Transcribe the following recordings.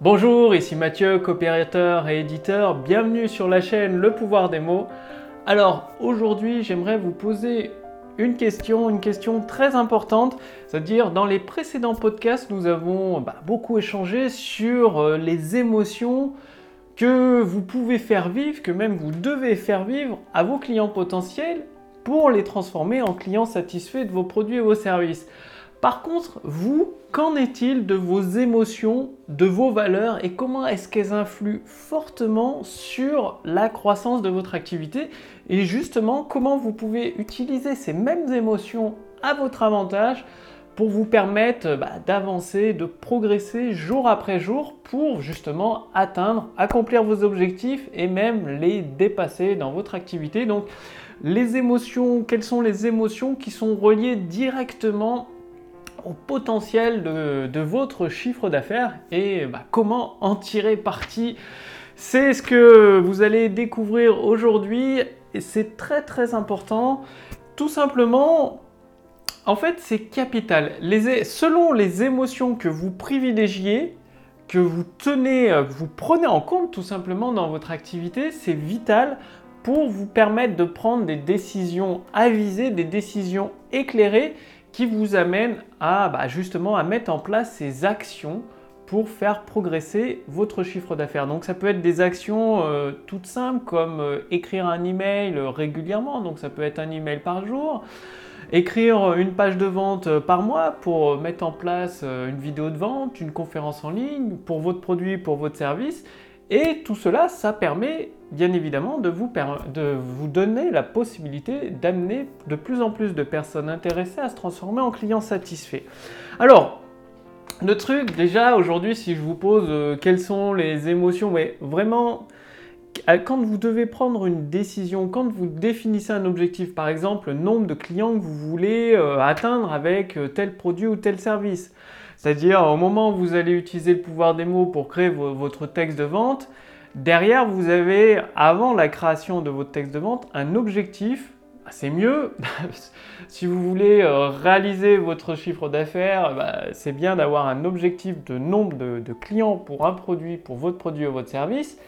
Bonjour, ici Mathieu, coopérateur et éditeur. Bienvenue sur la chaîne Le pouvoir des mots. Alors aujourd'hui, j'aimerais vous poser une question, une question très importante. C'est-à-dire, dans les précédents podcasts, nous avons bah, beaucoup échangé sur euh, les émotions que vous pouvez faire vivre, que même vous devez faire vivre à vos clients potentiels pour les transformer en clients satisfaits de vos produits et vos services. Par contre, vous, qu'en est-il de vos émotions, de vos valeurs et comment est-ce qu'elles influent fortement sur la croissance de votre activité et justement comment vous pouvez utiliser ces mêmes émotions à votre avantage pour vous permettre bah, d'avancer, de progresser jour après jour pour justement atteindre, accomplir vos objectifs et même les dépasser dans votre activité. Donc les émotions, quelles sont les émotions qui sont reliées directement potentiel de, votre chiffre d'affaires et bah, comment en tirer parti. C'est ce que vous allez découvrir aujourd'hui et c'est très très important. Tout simplement, en fait, c'est capital. selon les émotions que vous privilégiez, que vous tenez, euh, vous prenez en compte tout simplement dans votre activité, c'est vital pour vous permettre de prendre des décisions avisées, des décisions éclairées qui vous amènent à bah, justement à mettre en place ces actions pour faire progresser votre chiffre d'affaires. Donc ça peut être des actions euh, toutes simples comme euh, écrire un email régulièrement, donc ça peut être un email par jour, écrire une page de vente par mois pour mettre en place euh, une vidéo de vente, une conférence en ligne pour votre produit, pour votre service. Et tout cela, ça permet bien évidemment de vous, de vous donner la possibilité d'amener de plus en plus de personnes intéressées à se transformer en clients satisfaits. Alors, le truc, déjà aujourd'hui, si je vous pose euh, quelles sont les émotions, mais vraiment, quand vous devez prendre une décision, quand vous définissez un objectif, par exemple, le nombre de clients que vous voulez euh, atteindre avec euh, tel produit ou tel service, c'est-à-dire au moment où vous allez utiliser le pouvoir des mots pour créer votre texte de vente, derrière vous avez, avant la création de votre texte de vente, un objectif. C'est mieux. si vous voulez euh, réaliser votre chiffre d'affaires, bah, c'est bien d'avoir un objectif de nombre de, clients pour un produit, pour votre produit ou votre service.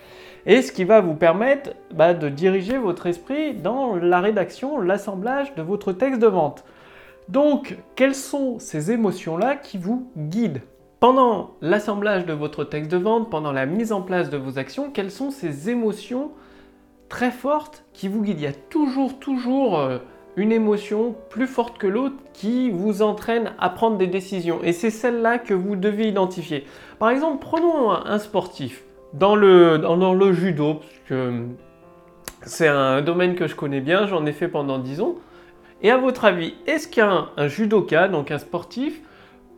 Et ce qui va vous permettre bah, de diriger votre esprit dans la rédaction, l'assemblage de votre texte de vente. Donc, quelles sont ces émotions-là qui vous guident Pendant l'assemblage de votre texte de vente, pendant la mise en place de vos actions, quelles sont ces émotions très fortes qui vous guident Il y a toujours, toujours euh, une émotion plus forte que l'autre qui vous entraîne à prendre des décisions. Et c'est celle-là que vous devez identifier. Par exemple, prenons un sportif. Dans le, dans, le judo, parce que c'est un domaine que je connais bien, j'en ai fait pendant 10 ans. Et à votre avis, est-ce qu'un judoka, donc un sportif,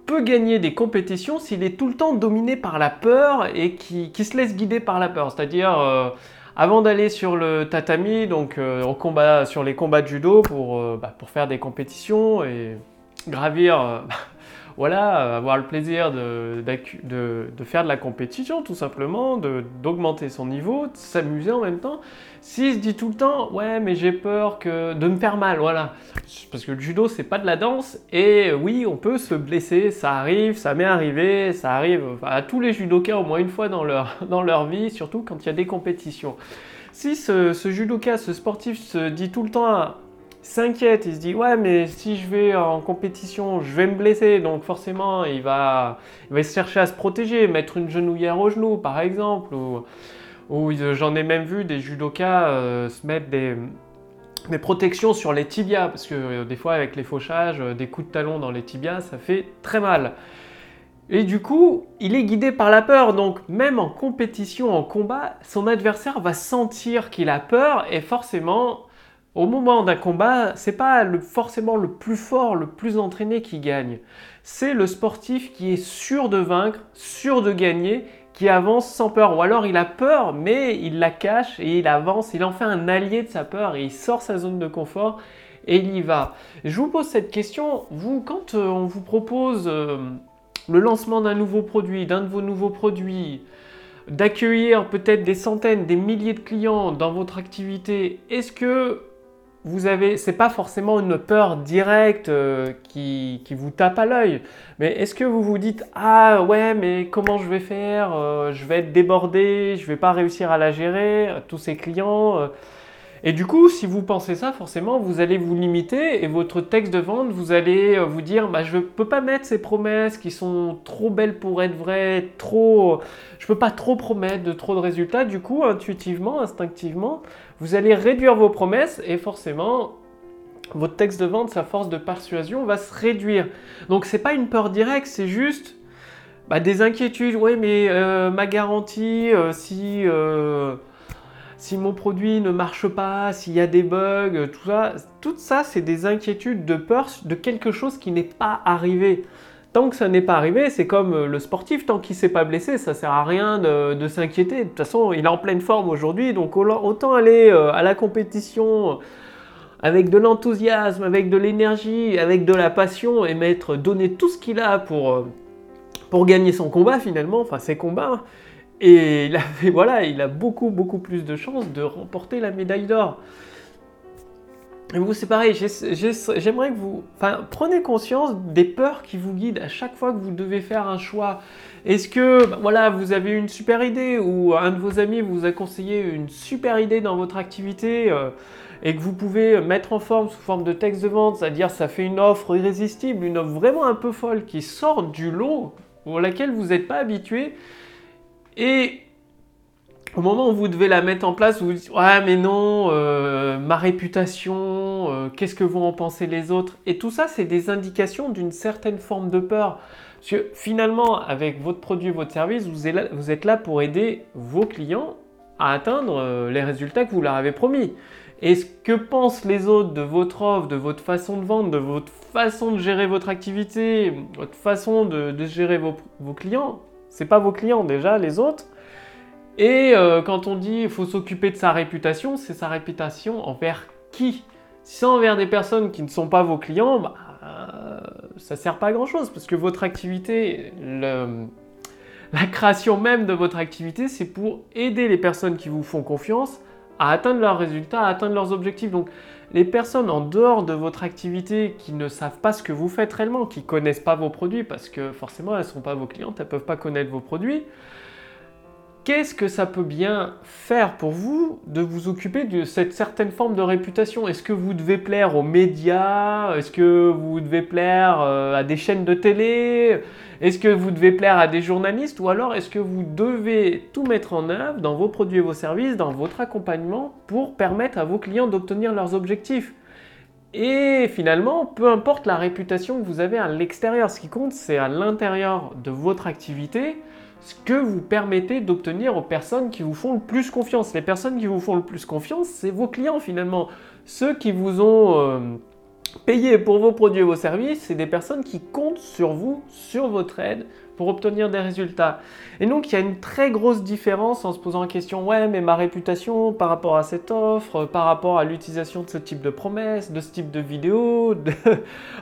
peut gagner des compétitions s'il est tout le temps dominé par la peur et qui, se laisse guider par la peur? C'est-à-dire, euh, avant d'aller sur le tatami, donc euh, combat, sur les combats de judo pour, euh, bah, pour faire des compétitions et gravir voilà, avoir le plaisir de, faire de la compétition tout simplement, d'augmenter son niveau, de s'amuser en même temps. S'il se dit tout le temps, ouais, mais j'ai peur que de me faire mal, voilà. Parce que le judo, c'est pas de la danse, et oui, on peut se blesser, ça arrive, ça m'est arrivé, ça arrive à tous les judokas au moins une fois dans leur, dans leur vie, surtout quand il y a des compétitions. Si ce judoka, ce sportif se dit tout le temps, s'inquiète, il se dit ouais mais si je vais en compétition, je vais me blesser, donc forcément il va, il va chercher à se protéger, mettre une genouillère au genou par exemple, ou, ou j'en ai même vu des judokas euh, se mettre des, des, protections sur les tibias, parce que euh, des fois avec les fauchages, euh, des coups de talon dans les tibias, ça fait très mal. Et du coup, il est guidé par la peur, donc même en compétition, en combat, son adversaire va sentir qu'il a peur et forcément au moment d'un combat, c'est pas forcément le plus fort, le plus entraîné qui gagne. C'est le sportif qui est sûr de vaincre, sûr de gagner, qui avance sans peur. Ou alors il a peur, mais il la cache et il avance. Il en fait un allié de sa peur et il sort sa zone de confort et il y va. Je vous pose cette question. Vous, quand euh, on vous propose euh, le lancement d'un nouveau produit, d'un de vos nouveaux produits, d'accueillir peut-être des centaines, des milliers de clients dans votre activité, est-ce que vous avez, c'est pas forcément une peur directe euh, qui, qui, vous tape à l'œil, mais est-ce que vous vous dites ah ouais mais comment je vais faire, euh, je vais être débordé, je vais pas réussir à la gérer, tous ces clients. Euh. et du coup, si vous pensez ça, forcément, vous allez vous limiter et votre texte de vente, vous allez vous dire bah je peux pas mettre ces promesses qui sont trop belles pour être vraies, trop, je peux pas trop promettre de trop de résultats. Du coup, intuitivement, instinctivement vous allez réduire vos promesses et forcément, votre texte de vente, sa force de persuasion va se réduire. Donc c'est pas une peur directe, c'est juste bah, des inquiétudes. Oui, mais euh, ma garantie, euh, si, euh, si mon produit ne marche pas, s'il y a des bugs, tout ça, tout ça, c'est des inquiétudes de peur de quelque chose qui n'est pas arrivé. Tant que ça n'est pas arrivé, c'est comme euh, le sportif, tant qu'il s'est pas blessé, ça sert à rien de, s'inquiéter. De toute façon, il est en pleine forme aujourd'hui, donc autant aller euh, à la compétition avec de l'enthousiasme, avec de l'énergie, avec de la passion et mettre, donner tout ce qu'il a pour, euh, pour gagner son combat finalement, enfin ses combats. Et il a, voilà, il a beaucoup, beaucoup plus de chances de remporter la médaille d'or. Et vous, c'est pareil, j'aimerais que vous enfin, prenez conscience des peurs qui vous guident à chaque fois que vous devez faire un choix. Est-ce que bah, voilà, vous avez une super idée ou un de vos amis vous a conseillé une super idée dans votre activité euh, et que vous pouvez mettre en forme sous forme de texte de vente, c'est-à-dire ça fait une offre irrésistible, une offre vraiment un peu folle qui sort du lot pour laquelle vous n'êtes pas habitué et au moment où vous devez la mettre en place, vous vous dites Ouais, mais non, euh, ma réputation, euh, qu'est-ce que vont en penser les autres? Et tout ça, c'est des indications d'une certaine forme de peur. Parce que finalement, avec votre produit, votre service, vous êtes là, pour aider vos clients à atteindre euh, les résultats que vous leur avez promis. Et ce que pensent les autres de votre offre, de votre façon de vendre, de votre façon de gérer votre activité, votre façon de, gérer vos clients, c'est pas vos clients déjà, les autres et euh, quand on dit qu'il faut s'occuper de sa réputation, c'est sa réputation envers qui? Si c'est envers des personnes qui ne sont pas vos clients, bah, euh, ça sert pas à grand chose parce que votre activité, la création même de votre activité, c'est pour aider les personnes qui vous font confiance à atteindre leurs résultats, à atteindre leurs objectifs. Les personnes en dehors de votre activité qui ne savent pas ce que vous faites réellement, qui ne connaissent pas vos produits parce que forcément elles ne sont pas vos clientes, elles ne peuvent pas connaître vos produits, Qu'est-ce que ça peut bien faire pour vous de vous occuper de cette certaine forme de réputation? Est-ce que vous devez plaire aux médias? Est-ce que vous devez plaire euh, à des chaînes de télé? Est-ce que vous devez plaire à des journalistes? Ou alors est-ce que vous devez tout mettre en œuvre dans vos produits et vos services, dans votre accompagnement pour permettre à vos clients d'obtenir leurs objectifs? Et finalement, peu importe la réputation que vous avez à l'extérieur, ce qui compte, c'est à l'intérieur de votre activité, ce que vous permettez d'obtenir aux personnes qui vous font le plus confiance. Les personnes qui vous font le plus confiance, c'est vos clients finalement. Ceux qui vous ont euh, payé pour vos produits et vos services, c'est des personnes qui comptent sur vous, sur votre aide, pour obtenir des résultats. Et donc il y a une très grosse différence en se posant la question, ouais, mais ma réputation par rapport à cette offre, par rapport à l'utilisation de ce type de promesses, de ce type de vidéo, de,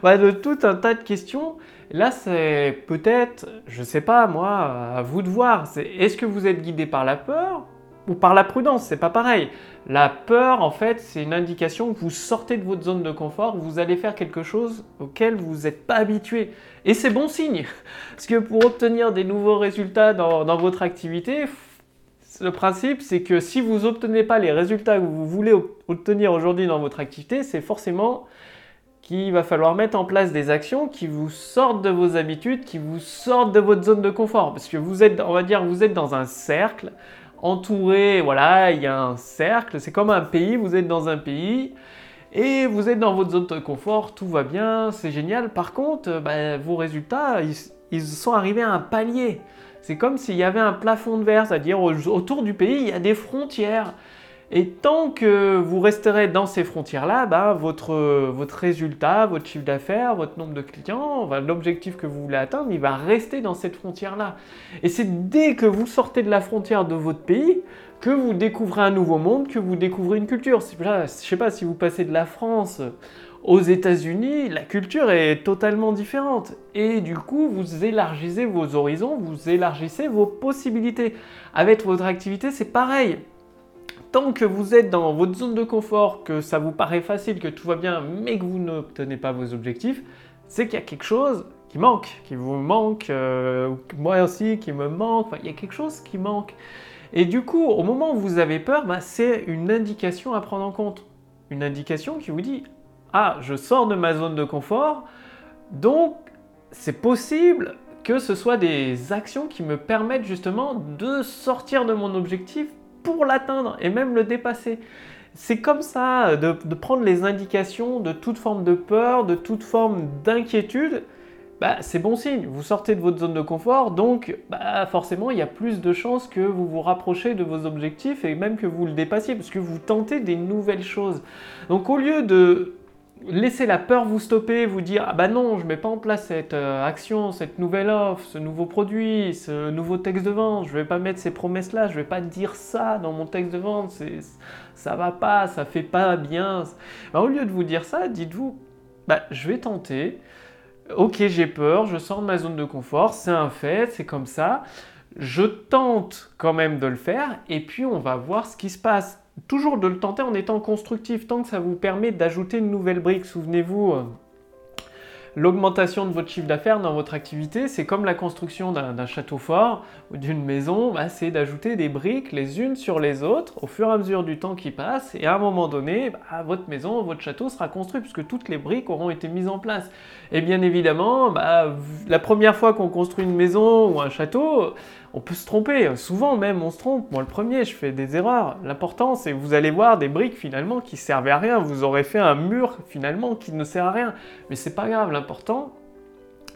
de tout un tas de questions. Là, c'est peut-être, je sais pas moi, à vous de voir. Est-ce que vous êtes guidé par la peur ou par la prudence? C'est pas pareil. La peur, en fait, c'est une indication que vous sortez de votre zone de confort, vous allez faire quelque chose auquel vous n'êtes pas habitué. Et c'est bon signe. Parce que pour obtenir des nouveaux résultats dans votre activité, le principe, c'est que si vous n'obtenez pas les résultats que vous voulez obtenir aujourd'hui dans votre activité, c'est forcément qu'il va falloir mettre en place des actions qui vous sortent de vos habitudes, qui vous sortent de votre zone de confort. Parce que vous êtes, on va dire, vous êtes dans un cercle, entouré, voilà, il y a un cercle, c'est comme un pays, vous êtes dans un pays, et vous êtes dans votre zone de confort, tout va bien, c'est génial. Par contre, bah, vos résultats, ils, ils, sont arrivés à un palier. C'est comme s'il y avait un plafond de verre, c'est-à-dire autour du pays, il y a des frontières. Et tant que vous resterez dans ces frontières-là, votre, votre résultat, votre chiffre d'affaires, votre nombre de clients, l'objectif que vous voulez atteindre, il va rester dans cette frontière-là. Et c'est dès que vous sortez de la frontière de votre pays que vous découvrez un nouveau monde, que vous découvrez une culture. je ne sais pas si vous passez de la France aux États-Unis, la culture est totalement différente. Et du coup, vous élargissez vos horizons, vous élargissez vos possibilités. Avec votre activité, c'est pareil tant que vous êtes dans votre zone de confort, que ça vous paraît facile, que tout va bien, mais que vous n'obtenez pas vos objectifs, c'est qu'il y a quelque chose qui manque, qui vous manque, euh, moi aussi qui me manque, il y a quelque chose qui manque. Et du coup, au moment où vous avez peur, bah, c'est une indication à prendre en compte. Une indication qui vous dit, ah, je sors de ma zone de confort, donc c'est possible que ce soit des actions qui me permettent justement de sortir de mon objectif pour l'atteindre et même le dépasser. C'est comme ça, de, prendre les indications de toute forme de peur, de toute forme d'inquiétude, bah, c'est bon signe. Vous sortez de votre zone de confort, donc bah, forcément, il y a plus de chances que vous vous rapprochez de vos objectifs et même que vous le dépassiez, parce que vous tentez des nouvelles choses. Donc au lieu de laissez la peur vous stopper, vous dire ah bah non, je mets pas en place cette euh, action, cette nouvelle offre, ce nouveau produit, ce nouveau texte de vente, je vais pas mettre ces promesses là, je vais pas dire ça dans mon texte de vente, c'est ça va pas, ça fait pas bien. Bah, au lieu de vous dire ça, dites-vous bah je vais tenter. OK, j'ai peur, je sors de ma zone de confort, c'est un fait, c'est comme ça. Je tente quand même de le faire et puis on va voir ce qui se passe toujours de le tenter en étant constructif, tant que ça vous permet d'ajouter une nouvelle brique. Souvenez-vous, euh, l'augmentation de votre chiffre d'affaires dans votre activité, c'est comme la construction d'un château fort ou d'une maison, bah, c'est d'ajouter des briques les unes sur les autres au fur et à mesure du temps qui passe, et à un moment donné, bah, votre maison, votre château sera construit puisque toutes les briques auront été mises en place. Et bien évidemment, bah, la première fois qu'on construit une maison ou un château, on peut se tromper. Souvent même, on se trompe. Moi, le premier, je fais des erreurs. L'important, c'est vous allez voir des briques finalement qui servaient à rien. Vous aurez fait un mur finalement qui ne sert à rien. Mais c'est pas grave. L'important,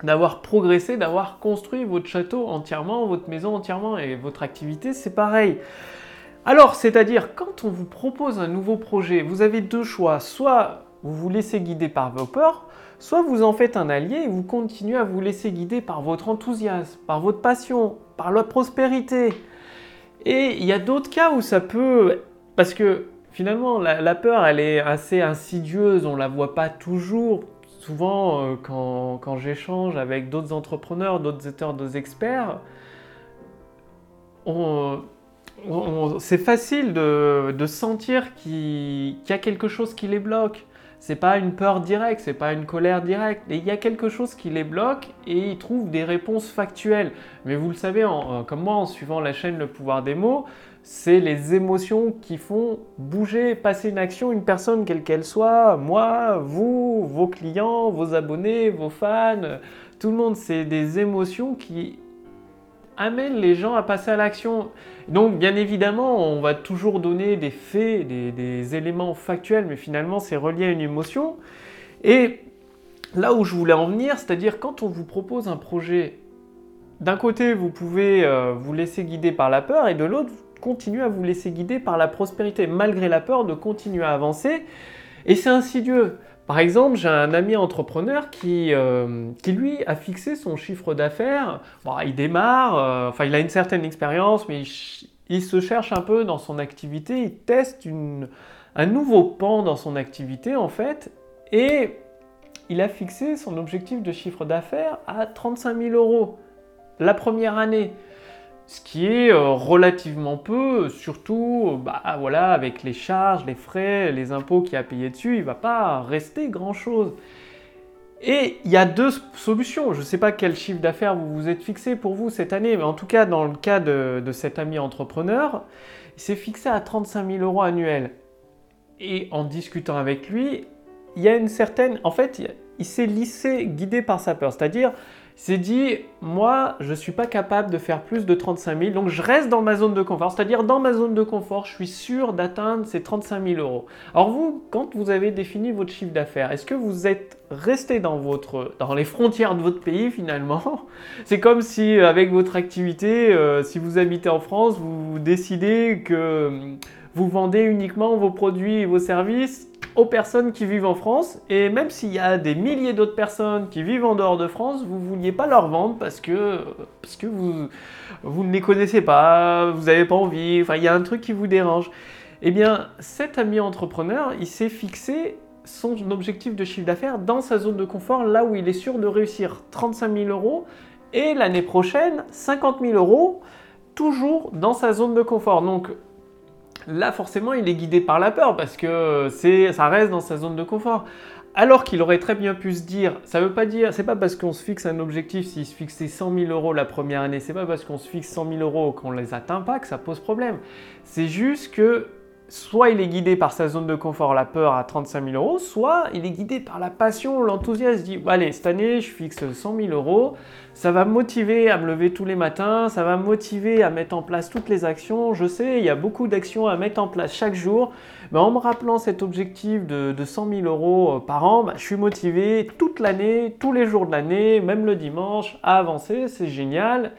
d'avoir progressé, d'avoir construit votre château entièrement, votre maison entièrement et votre activité, c'est pareil. Alors, c'est-à-dire, quand on vous propose un nouveau projet, vous avez deux choix. Soit vous vous laissez guider par vos peurs, soit vous en faites un allié et vous continuez à vous laisser guider par votre enthousiasme, par votre passion, par la prospérité. Et il y a d'autres cas où ça peut... Parce que finalement, la, peur, elle est assez insidieuse, on ne la voit pas toujours. Souvent, euh, quand, j'échange avec d'autres entrepreneurs, d'autres auteurs, d'autres experts, c'est facile de, sentir qu'il y a quelque chose qui les bloque. C'est pas une peur directe, c'est pas une colère directe. Et il y a quelque chose qui les bloque et ils trouvent des réponses factuelles. Mais vous le savez, euh, comme moi, en suivant la chaîne Le pouvoir des mots, c'est les émotions qui font bouger, passer une action, une personne, quelle qu'elle soit, moi, vous, vos clients, vos abonnés, vos fans, tout le monde, c'est des émotions qui amènent les gens à passer à l'action. Donc, bien évidemment, on va toujours donner des faits, des, éléments factuels, mais finalement, c'est relié à une émotion. Et là où je voulais en venir, c'est-à-dire quand on vous propose un projet, d'un côté, vous pouvez euh, vous laisser guider par la peur, et de l'autre, continuer à vous laisser guider par la prospérité, malgré la peur de continuer à avancer. Et c'est insidieux. Par exemple, j'ai un ami entrepreneur qui, euh, lui a fixé son chiffre d'affaires. Il démarre, euh, enfin il a une certaine expérience, mais il, se cherche un peu dans son activité, il teste un nouveau pan dans son activité en fait, et il a fixé son objectif de chiffre d'affaires à 35 000 euros la première année ce qui est euh, relativement peu, surtout bah, voilà, avec les charges, les frais, les impôts qu'il a à payer dessus, il ne va pas rester grand-chose. Et il y a deux solutions. Je ne sais pas quel chiffre d'affaires vous vous êtes fixé pour vous cette année, mais en tout cas, dans le cas de, cet ami entrepreneur, il s'est fixé à 35 000 euros annuels. Et en discutant avec lui, il y a une certaine... En fait, il s'est lissé, guidé par sa peur. C'est-à-dire, s'est dit, moi, je suis pas capable de faire plus de 35 000, donc je reste dans ma zone de confort. C'est-à-dire, dans ma zone de confort, je suis sûr d'atteindre ces 35 000 euros. Alors vous, quand vous avez défini votre chiffre d'affaires, est-ce que vous êtes resté dans, votre, dans les frontières de votre pays finalement? C'est comme si, avec votre activité, euh, si vous habitez en France, vous décidez que vous vendez uniquement vos produits et vos services aux personnes qui vivent en France. Et même s'il y a des milliers d'autres personnes qui vivent en dehors de France, vous ne vouliez pas leur vendre parce que, parce que vous, vous ne les connaissez pas, vous n'avez pas envie, enfin il y a un truc qui vous dérange. Eh bien, cet ami entrepreneur, il s'est fixé son objectif de chiffre d'affaires dans sa zone de confort, là où il est sûr de réussir 35 000 euros, et l'année prochaine, 50 000 euros, toujours dans sa zone de confort. Donc, là forcément il est guidé par la peur parce que ça reste dans sa zone de confort. Alors qu'il aurait très bien pu se dire, ça veut pas dire, c'est pas parce qu'on se fixe un objectif, s'il se fixait 100 000 euros la première année, c'est pas parce qu'on se fixe 100 000 euros qu'on les atteint pas que ça pose problème. C'est juste que soit il est guidé par sa zone de confort, la peur à 35 000 euros, soit il est guidé par la passion, l'enthousiasme. Il dit Allez, cette année, je fixe 100 000 euros, ça va me motiver à me lever tous les matins, ça va me motiver à mettre en place toutes les actions. Je sais, il y a beaucoup d'actions à mettre en place chaque jour, mais en me rappelant cet objectif de, 100 000 euros euh, par an, bah, je suis motivé toute l'année, tous les jours de l'année, même le dimanche, à avancer. C'est génial.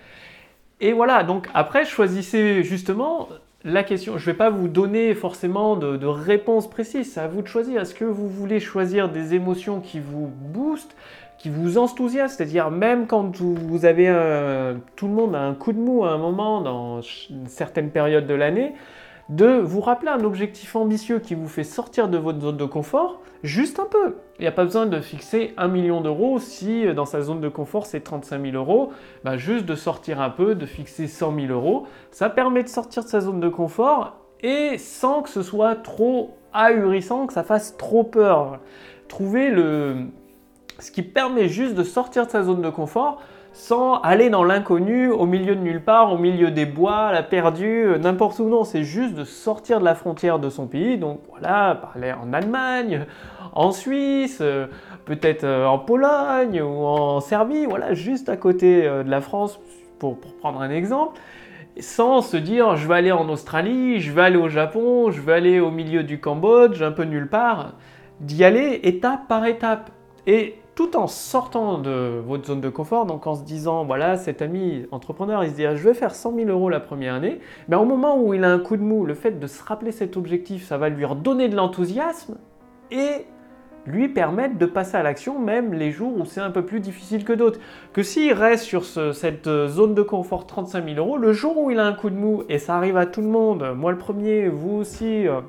Et voilà, donc après, choisissez justement la question, je ne vais pas vous donner forcément de, réponse précise, c'est à vous de choisir. Est-ce que vous voulez choisir des émotions qui vous boostent, qui vous enthousiasment, c'est-à-dire même quand vous, avez tout le monde a un coup de mou à un moment dans une certaine période de l'année, de vous rappeler un objectif ambitieux qui vous fait sortir de votre zone de confort, juste un peu. Il n'y a pas besoin de fixer un million d'euros si euh, dans sa zone de confort c'est 35 000 euros. Bah, juste de sortir un peu, de fixer 100 000 euros. Ça permet de sortir de sa zone de confort et sans que ce soit trop ahurissant, que ça fasse trop peur. Trouver le... ce qui permet juste de sortir de sa zone de confort sans aller dans l'inconnu, au milieu de nulle part, au milieu des bois, la perdue, euh, n'importe où. Non, c'est juste de sortir de la frontière de son pays. Donc voilà, parler en Allemagne, en Suisse, euh, peut-être euh, en Pologne ou en Serbie, voilà, juste à côté de la France, pour, pour prendre un exemple sans se dire je vais aller en Australie, je vais aller au Japon, je vais aller au milieu du Cambodge, un peu nulle part, d'y aller étape par étape. Et tout en sortant de votre zone de confort, donc en se disant, voilà, cet ami entrepreneur, il se dit, je vais faire 100 000 euros la première année, mais au moment où il a un coup de mou, le fait de se rappeler cet objectif, ça va lui redonner de l'enthousiasme et lui permettre de passer à l'action même les jours où c'est un peu plus difficile que d'autres. Que s'il reste sur cette zone de confort 35 000 euros, le jour où il a un coup de mou, et ça arrive à tout le monde, moi le premier, vous aussi, euh,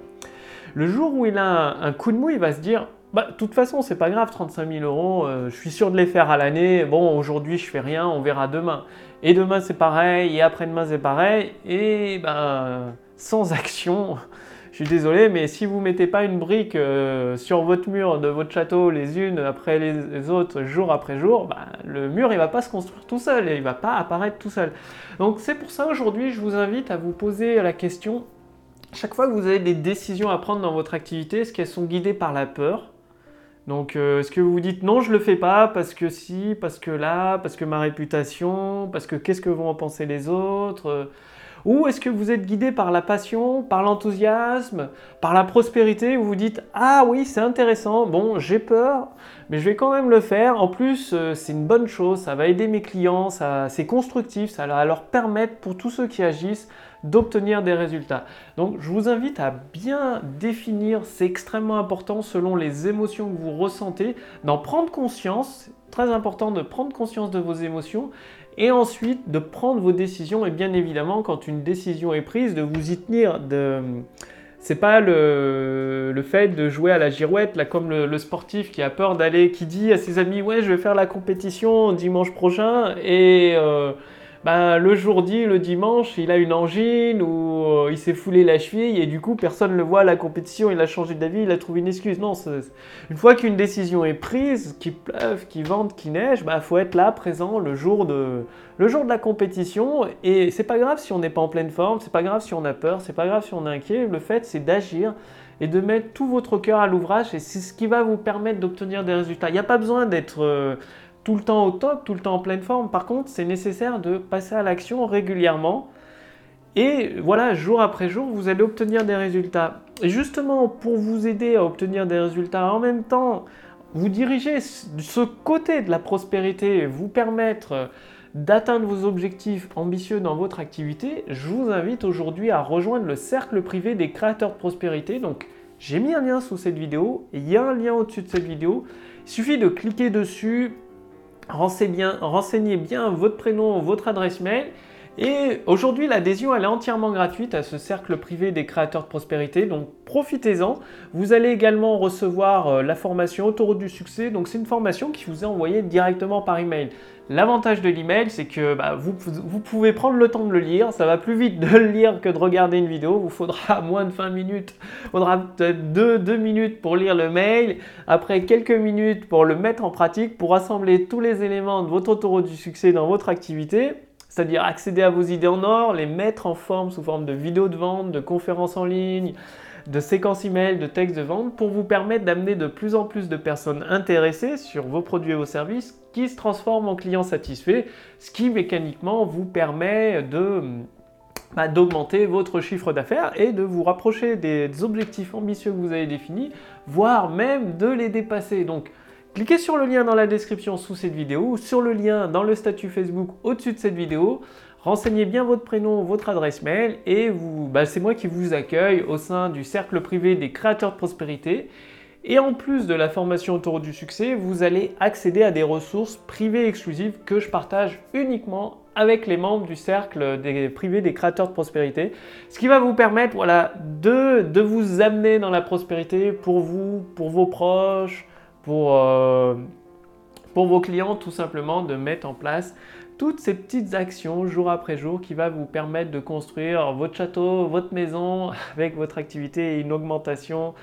le jour où il a un coup de mou, il va se dire bah, de toute façon, c'est pas grave, 35 000 euros, euh, je suis sûr de les faire à l'année. Bon, aujourd'hui, je fais rien, on verra demain. Et demain, c'est pareil, et après-demain, c'est pareil. Et ben, sans action, je suis désolé, mais si vous mettez pas une brique euh, sur votre mur de votre château, les unes après les, autres, jour après jour, ben, le mur, il va pas se construire tout seul, et il va pas apparaître tout seul. Donc, c'est pour ça, aujourd'hui, je vous invite à vous poser la question chaque fois que vous avez des décisions à prendre dans votre activité, est-ce qu'elles sont guidées par la peur? Donc, euh, est-ce que vous vous dites non, je le fais pas parce que si, parce que là, parce que ma réputation, parce que qu'est-ce que vont en penser les autres? Euh, Ou est-ce que vous êtes guidé par la passion, par l'enthousiasme, par la prospérité? Vous vous dites ah oui, c'est intéressant, bon, j'ai peur, mais je vais quand même le faire. En plus, euh, c'est une bonne chose, ça va aider mes clients, c'est constructif, ça va leur permettre pour tous ceux qui agissent d'obtenir des résultats. Donc je vous invite à bien définir, c'est extrêmement important selon les émotions que vous ressentez, d'en prendre conscience, très important de prendre conscience de vos émotions et ensuite de prendre vos décisions et bien évidemment quand une décision est prise de vous y tenir de c'est pas le, fait de jouer à la girouette, là, comme le, sportif qui a peur d'aller, qui dit à ses amis Ouais, je vais faire la compétition dimanche prochain, et euh, ben, le jour dit, le dimanche, il a une angine ou euh, il s'est foulé la cheville et du coup personne ne le voit à la compétition, il a changé d'avis, il a trouvé une excuse. Non, une fois qu'une décision est prise, qu'il pleuve, qu'il vente, qu'il neige, il ben, faut être là, présent le jour de, la compétition. Et c'est pas grave si on n'est pas en pleine forme, c'est pas grave si on a peur, c'est pas grave si on est inquiet. Le fait, c'est d'agir et de mettre tout votre cœur à l'ouvrage et c'est ce qui va vous permettre d'obtenir des résultats. Il n'y a pas besoin d'être... Euh, tout le temps au top, tout le temps en pleine forme. Par contre, c'est nécessaire de passer à l'action régulièrement. Et voilà, jour après jour, vous allez obtenir des résultats. Justement, pour vous aider à obtenir des résultats, en même temps, vous diriger ce côté de la prospérité, vous permettre d'atteindre vos objectifs ambitieux dans votre activité, je vous invite aujourd'hui à rejoindre le cercle privé des créateurs de prospérité. Donc, j'ai mis un lien sous cette vidéo il y a un lien au-dessus de cette vidéo. Il suffit de cliquer dessus, renseignez bien, votre prénom, votre adresse mail. Et aujourd'hui, l'adhésion, est entièrement gratuite à ce cercle privé des créateurs de prospérité. Donc, profitez-en. Vous allez également recevoir euh, la formation Autoroute du succès. Donc, c'est une formation qui vous est envoyée directement par email. L'avantage de l'email, c'est que bah, vous, pouvez prendre le temps de le lire. Ça va plus vite de le lire que de regarder une vidéo. Vous faudra moins de 20 minutes. Il faudra peut-être 2, minutes pour lire le mail. Après quelques minutes pour le mettre en pratique, pour assembler tous les éléments de votre autoroute du succès dans votre activité. C'est-à-dire accéder à vos idées en or, les mettre en forme sous forme de vidéos de vente, de conférences en ligne, de séquences email, de textes de vente pour vous permettre d'amener de plus en plus de personnes intéressées sur vos produits et vos services qui se transforment en clients satisfaits, ce qui mécaniquement vous permet de bah, d'augmenter votre chiffre d'affaires et de vous rapprocher des objectifs ambitieux que vous avez définis, voire même de les dépasser. Donc, cliquez sur le lien dans la description sous cette vidéo sur le lien dans le statut Facebook au-dessus de cette vidéo. Renseignez bien votre prénom, votre adresse mail et vous, bah, c'est moi qui vous accueille au sein du cercle privé des créateurs de prospérité. Et en plus de la formation autour du succès, vous allez accéder à des ressources privées exclusives que je partage uniquement avec les membres du cercle des privés des créateurs de prospérité. Ce qui va vous permettre voilà, de, de vous amener dans la prospérité pour vous, pour vos proches, pour, euh, pour vos clients, tout simplement de mettre en place toutes ces petites actions jour après jour qui va vous permettre de construire votre château, votre maison avec votre activité et une augmentation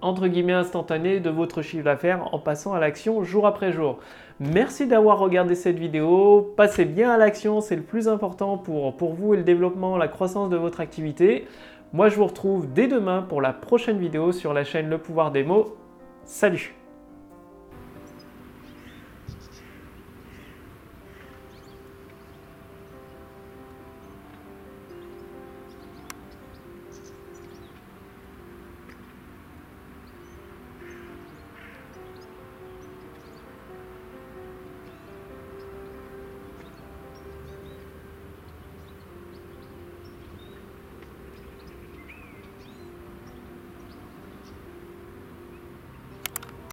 entre guillemets instantanée de votre chiffre d'affaires en passant à l'action jour après jour. Merci d'avoir regardé cette vidéo. Passez bien à l'action, c'est le plus important pour, pour vous et le développement, la croissance de votre activité. Moi, je vous retrouve dès demain pour la prochaine vidéo sur la chaîne Le Pouvoir des mots. Salut